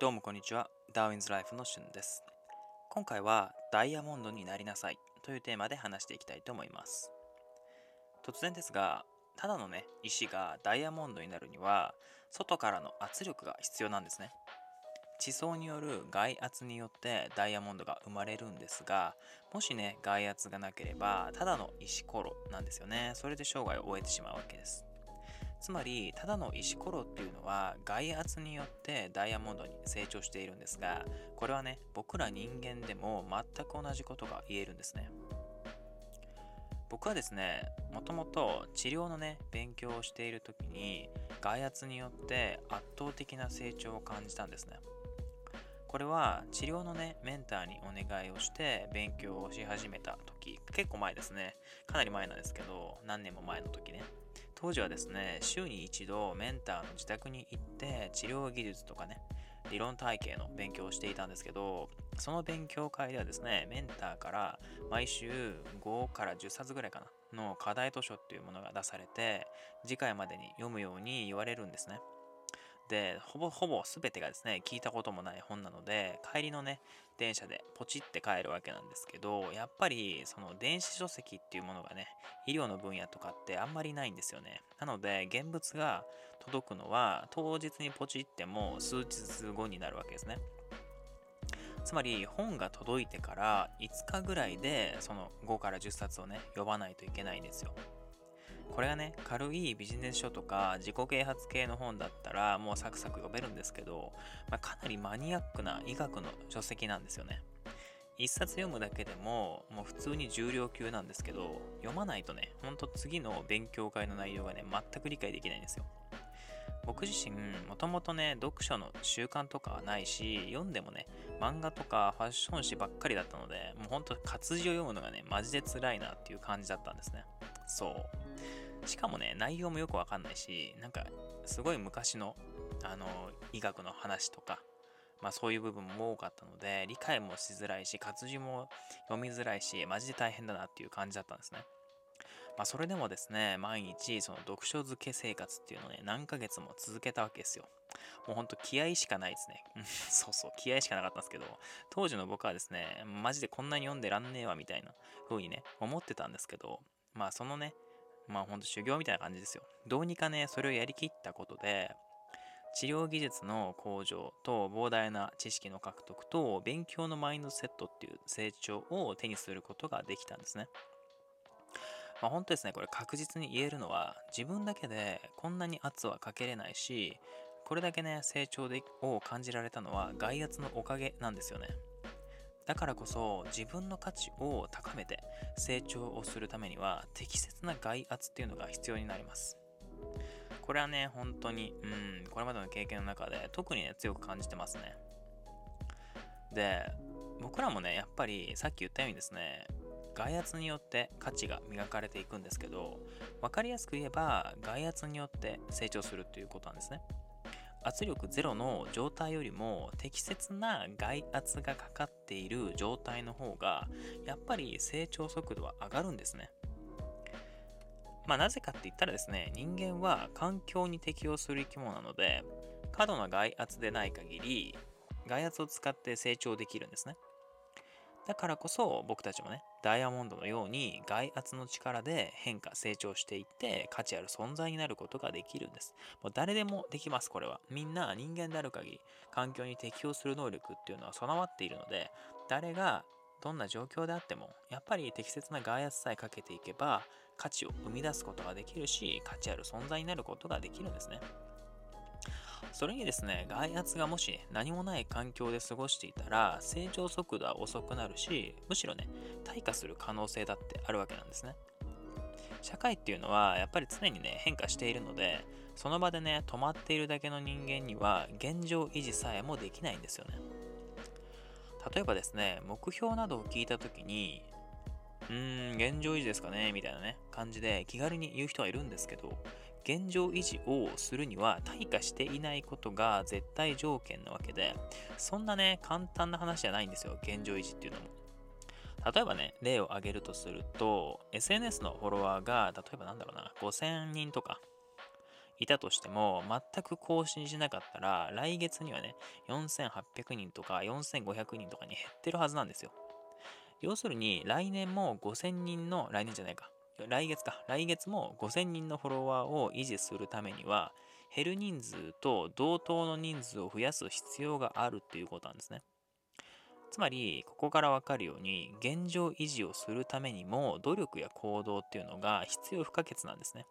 どうもこんにちは。ダーウィンズライフのしゅんです。今回はダイヤモンドになりなさいというテーマで話していきたいと思います。突然ですが、ただのね、石がダイヤモンドになるには、外からの圧力が必要なんですね。地層による外圧によってダイヤモンドが生まれるんですが、もしね、外圧がなければ、ただの石ころなんですよね。それで生涯を終えてしまうわけです。つまりただの石ころっていうのは外圧によってダイヤモンドに成長しているんですがこれはね僕ら人間でも全く同じことが言えるんですね。僕はですねもともと治療のね勉強をしている時に外圧によって圧倒的な成長を感じたんですね。これは治療のねメンターにお願いをして勉強をし始めた時結構前ですねかなり前なんですけど何年も前の時ね当時はですね、週に一度メンターの自宅に行って治療技術とかね、理論体系の勉強をしていたんですけど、その勉強会ではですね、メンターから毎週5から10冊ぐらいかな、の課題図書っていうものが出されて、次回までに読むように言われるんですね。で、ほぼほぼ全てがですね、聞いたこともない本なので、帰りのね、電車でポチって帰るわけなんですけど、やっぱりその電子書籍っていうものがね、医療の分野とかってあんまりないんですよね。なので、現物が届くのは当日にポチっても数日後になるわけですね。つまり本が届いてから5日ぐらいでその5から10冊をね読まないといけないんですよ。これがね、軽いビジネス書とか自己啓発系の本だったらもうサクサク読めるんですけど、まあ、かなりマニアックな医学の書籍なんですよね。一冊読むだけでももう普通に重量級なんですけど、読まないとね、ほんと次の勉強会の内容がね、全く理解できないんですよ。僕自身、もともとね、読書の習慣とかはないし、読んでもね、漫画とかファッション誌ばっかりだったので、もうほんと活字を読むのがね、マジで辛いなっていう感じだったんですね。そう。しかもね、内容もよくわかんないし、なんか、すごい昔の、あの、医学の話とか、まあそういう部分も多かったので、理解もしづらいし、活字も読みづらいし、マジで大変だなっていう感じだったんですね。まあそれでもですね、毎日その読書漬け生活っていうのをね、何ヶ月も続けたわけですよ。もうほんと気合しかないですね。そうそう、気合しかなかったんですけど、当時の僕はですね、マジでこんなに読んでらんねえわみたいな風にね、思ってたんですけど、まあそのね、まあほんと修行みたいな感じですよ。どうにかね、それをやりきったことで、治療技術の向上と膨大な知識の獲得と勉強のマインドセットっていう成長を手にすることができたんですね。まあ、本当ですね、これ確実に言えるのは自分だけでこんなに圧はかけれないし、これだけね、成長でを感じられたのは外圧のおかげなんですよね。だからこそ自分の価値を高めて成長をするためには適切な外圧っていうのが必要になります。これはね、本当に、うん、これまでの経験の中で特にね、強く感じてますね。で、僕らもね、やっぱりさっき言ったようにですね、外圧によって価値が磨かれていくんですけど、分かりやすく言えば、外圧によって成長するっていうことなんですね。圧力ゼロの状態よりも適切な外圧がかかっている状態の方がやっぱり成長速度は上がるんですね。まあなぜかって言ったらですね人間は環境に適応する生き物なので過度な外圧でない限り外圧を使って成長できるんですね。だからこそ僕たちもね、ダイヤモンドのように外圧の力で変化、成長していって価値ある存在になることができるんです。もう誰でもできます、これは。みんな人間である限り、環境に適応する能力っていうのは備わっているので、誰がどんな状況であっても、やっぱり適切な外圧さえかけていけば、価値を生み出すことができるし、価値ある存在になることができるんですね。それにですね、外圧がもし何もない環境で過ごしていたら、成長速度は遅くなるし、むしろね、退化する可能性だってあるわけなんですね。社会っていうのはやっぱり常にね変化しているのでその場でね止まっているだけの人間には現状維持さえもできないんですよね例えばですね目標などを聞いた時にうーん現状維持ですかね？みたいなね感じで気軽に言う人はいるんですけど現状維持をするには退化していないことが絶対条件なわけで、そんなね、簡単な話じゃないんですよ、現状維持っていうのも。例えばね、例を挙げるとすると、SNS のフォロワーが、例えばなんだろうな、5000人とかいたとしても、全く更新しなかったら、来月にはね、4800人とか4500人とかに減ってるはずなんですよ。要するに、来年も5000人の、来年じゃないか、来月か、来月も5000人のフォロワーを維持するためには、減る人数と同等の人数を増やす必要があるっていうことなんですね。つまり、ここからわかるように、現状維持をするためにも、努力や行動っていうのが必要不可欠なんですね。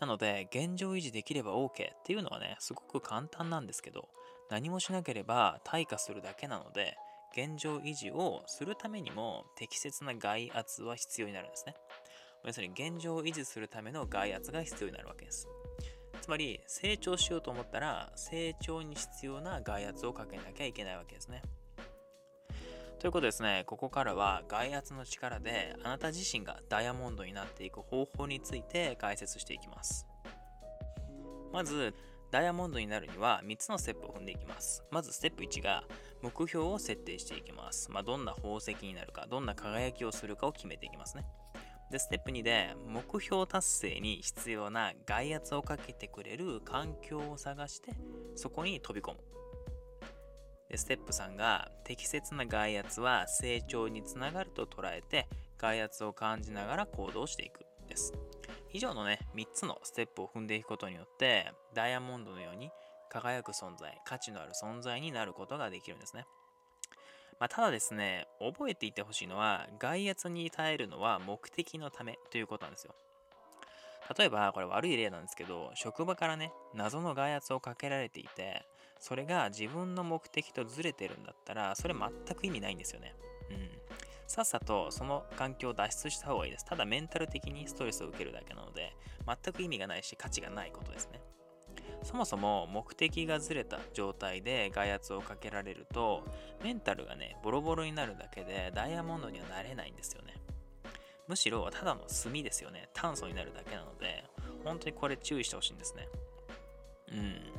なので、現状維持できれば OK っていうのはね、すごく簡単なんですけど、何もしなければ退化するだけなので、現状維持をするためにも適切な外圧は必要になるんですね。要するに現状を維持するための外圧が必要になるわけです。つまり成長しようと思ったら成長に必要な外圧をかけなきゃいけないわけですね。ということですね、ここからは外圧の力であなた自身がダイヤモンドになっていく方法について解説していきます。まず、ダイヤモンドになるには3つのステップを踏んでいきます。まずステップ1が目標を設定していきます。まあ、どんな宝石になるか、どんな輝きをするかを決めていきますね。で、ステップ2で目標達成に必要な外圧をかけてくれる環境を探してそこに飛び込む。でステップ3が適切な外圧は成長につながると捉えて外圧を感じながら行動していくです。以上のね、3つのステップを踏んでいくことによってダイヤモンドのように輝く存在、価値のある存在になることができるんですね。まあ、ただですね、覚えていてほしいのは外圧に耐えるのは目的のためということなんですよ。例えば、これ悪い例なんですけど、職場からね、謎の外圧をかけられていて、それが自分の目的とずれてるんだったら、それ全く意味ないんですよね。うん。さっさとその環境を脱出した方がいいです。ただメンタル的にストレスを受けるだけなので、全く意味がないし価値がないことですね。そもそも目的がずれた状態で外圧をかけられると、メンタルがね、ボロボロになるだけでダイヤモンドにはなれないんですよね。むしろただの炭ですよね。炭素になるだけなので、本当にこれ注意してほしいんですね。うん。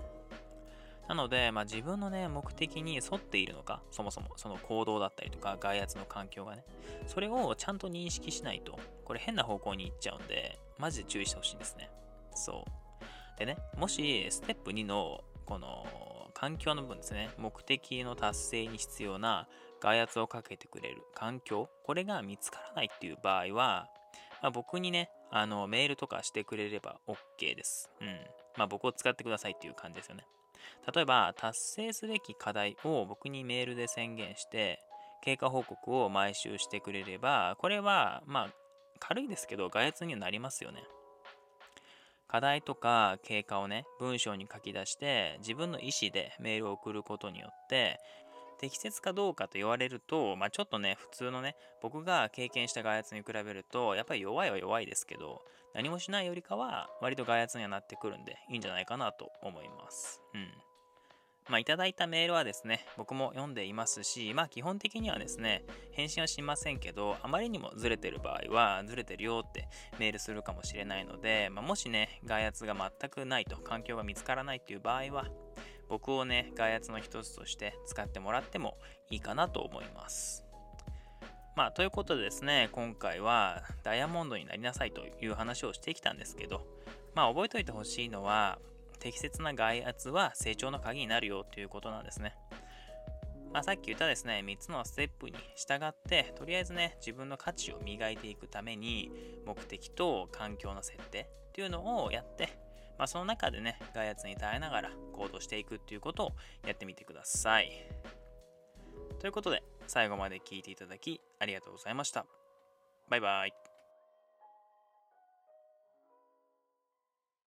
なので、まあ、自分のね、目的に沿っているのか、そもそもその行動だったりとか、外圧の環境がね、それをちゃんと認識しないと、これ変な方向に行っちゃうんで、マジで注意してほしいんですね。そう。でね、もし、ステップ2の、この、環境の部分ですね、目的の達成に必要な外圧をかけてくれる環境、これが見つからないっていう場合は、まあ、僕にね、あの、メールとかしてくれれば OK です。うん。まあ、僕を使ってくださいっていう感じですよね。例えば、達成すべき課題を僕にメールで宣言して、経過報告を毎週してくれれば、これは、まあ、軽いですけど、外圧にはなりますよね。課題とか経過をね、文章に書き出して、自分の意思でメールを送ることによって、適切かどうかと言われると、まあ、ちょっとね、普通のね、僕が経験した外圧に比べると、やっぱり弱いは弱いですけど、何もしないよりかは、割と外圧にはなってくるんで、いいんじゃないかなと思います。うん。まあ、いただいたメールはですね、僕も読んでいますし、まあ、基本的にはですね、返信はしませんけど、あまりにもずれてる場合は、ずれてるよってメールするかもしれないので、まあ、もしね、外圧が全くないと、環境が見つからないっていう場合は、僕をね、外圧の一つとして使ってもらってもいいかなと思います。まあ、ということでですね、今回はダイヤモンドになりなさいという話をしてきたんですけど、まあ、覚えておいてほしいのは、適切な外圧は成長の鍵になるよということなんですね。まあ、さっき言ったですね、3つのステップに従って、とりあえずね、自分の価値を磨いていくために、目的と環境の設定っていうのをやって、まあ、その中でね、外圧に耐えながら行動していくっていうことをやってみてください。ということで、最後まで聞いていただきありがとうございました。バイバイ。